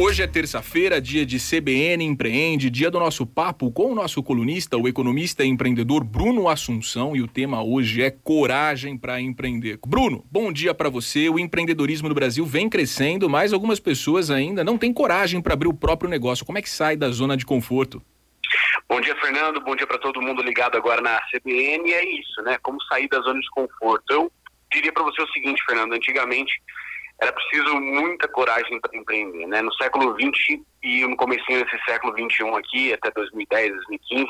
Hoje é terça-feira, dia de CBN Empreende, dia do nosso papo com o nosso colunista, o economista e empreendedor Bruno Assunção, e o tema hoje é coragem para empreender. Bruno, bom dia para você. O empreendedorismo no Brasil vem crescendo, mas algumas pessoas ainda não têm coragem para abrir o próprio negócio. Como é que sai da zona de conforto? Bom dia, Fernando. Bom dia para todo mundo ligado agora na CBN. E é isso, né? Como sair da zona de conforto. Eu diria para você o seguinte, Fernando. Antigamente era preciso muita coragem para empreender, né? No século XX e no começo desse século XXI aqui, até 2010, 2015,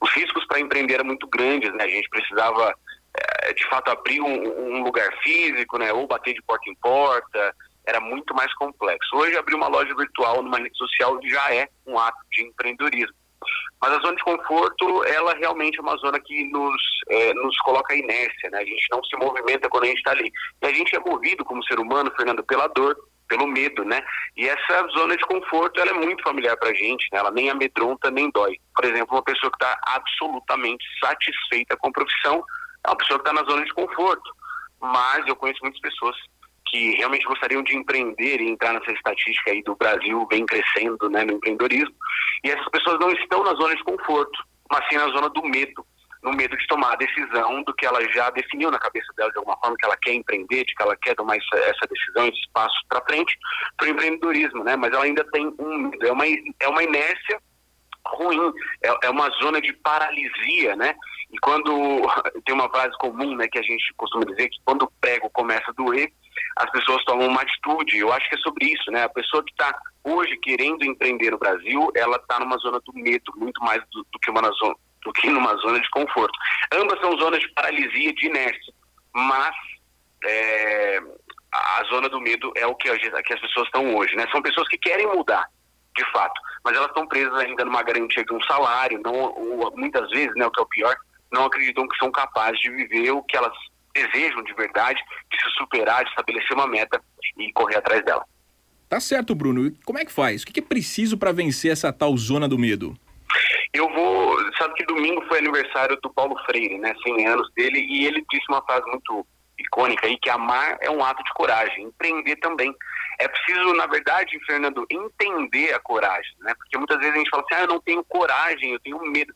os riscos para empreender eram muito grandes, né? A gente precisava, é, de fato, abrir um, um, lugar físico, né? Ou bater de porta em porta, era muito mais complexo. Hoje, abrir uma loja virtual numa rede social já é um ato de empreendedorismo. Mas a zona de conforto, ela realmente é uma zona que nos, é, nos coloca inércia, né? A gente não se movimenta quando a gente está ali. E a gente é movido como ser humano, Fernando, pela dor, pelo medo, né? E essa zona de conforto, ela é muito familiar para a gente, né? Ela nem amedronta, nem dói. Por exemplo, uma pessoa que está absolutamente satisfeita com a profissão é uma pessoa que está na zona de conforto. Mas eu conheço muitas pessoas que realmente gostariam de empreender e entrar nessa estatística aí do Brasil vem crescendo né, no empreendedorismo. E essas pessoas não estão na zona de conforto, mas sim na zona do medo, no medo de tomar a decisão do que ela já definiu na cabeça dela de alguma forma, que ela quer empreender, de que ela quer tomar essa, essa decisão, esse passo para frente para o empreendedorismo, né? Mas ela ainda tem um medo, é uma, é uma inércia ruim, é, é uma zona de paralisia, né? E quando tem uma frase comum, né, que a gente costuma dizer que quando o prego começa a doer, as pessoas tomam uma atitude. Eu acho que é sobre isso, né? A pessoa que está hoje querendo empreender no Brasil, ela está numa zona do medo, muito mais do, do, que uma zona, do que numa zona de conforto. Ambas são zonas de paralisia, de inércia, mas é, a zona do medo é o que, que as pessoas estão hoje, né? São pessoas que querem mudar, de fato, mas elas estão presas ainda numa garantia de um salário, não, ou, muitas vezes, né, o que é o pior, não acreditam que são capazes de viver o que elas desejam de verdade, de se superar, de estabelecer uma meta e correr atrás dela. Tá certo, Bruno. E como é que faz? O que é preciso para vencer essa tal zona do medo? Eu vou. Sabe que domingo foi aniversário do Paulo Freire, né? 100 anos dele, e ele disse uma frase muito icônica aí: que amar é um ato de coragem, empreender também. É preciso, na verdade, Fernando, entender a coragem, né? Porque muitas vezes a gente fala assim: ah, eu não tenho coragem, eu tenho medo.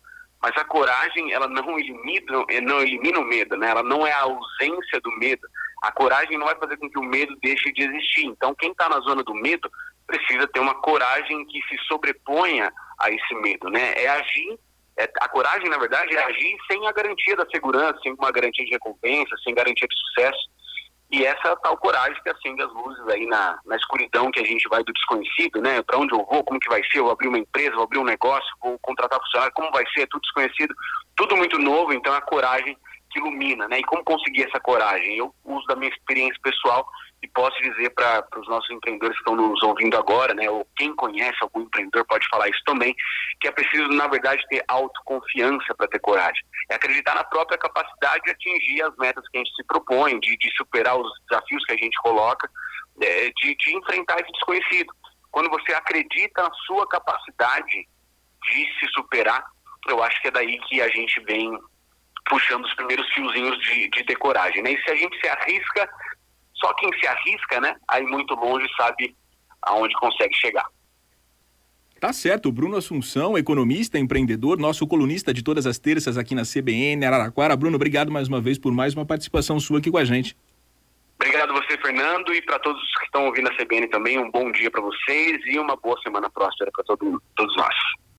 Mas a coragem, ela não elimina, não elimina o medo, né? Ela não é a ausência do medo. A coragem não vai fazer com que o medo deixe de existir. Então, quem está na zona do medo precisa ter uma coragem que se sobreponha a esse medo, né? É agir é, a coragem, na verdade, é agir sem a garantia da segurança, sem uma garantia de recompensa, sem garantia de sucesso. E essa tal coragem que acende as luzes aí na, na escuridão que a gente vai do desconhecido, né? Para onde eu vou, como que vai ser? Eu vou abrir uma empresa, vou abrir um negócio, vou contratar funcionário, como vai ser? É tudo desconhecido, tudo muito novo, então a coragem que ilumina, né? E como conseguir essa coragem? Eu uso da minha experiência pessoal e posso dizer para os nossos empreendedores que estão nos ouvindo agora, né? Ou quem conhece algum empreendedor pode falar isso também, que é preciso, na verdade, ter autoconfiança para ter coragem. É acreditar na própria capacidade de atingir as metas que a gente se propõe, de, de superar os desafios que a gente coloca, é, de, de enfrentar esse desconhecido. Quando você acredita na sua capacidade de se superar, eu acho que é daí que a gente vem puxando os primeiros fiozinhos de, de ter coragem. Né? E se a gente se arrisca, só quem se arrisca, né, aí muito longe sabe aonde consegue chegar. Tá certo, Bruno Assunção, economista, empreendedor, nosso colunista de todas as terças aqui na CBN Araraquara. Bruno, obrigado mais uma vez por mais uma participação sua aqui com a gente. Obrigado a você, Fernando, e para todos que estão ouvindo a CBN também, um bom dia para vocês e uma boa semana próspera para todo mundo.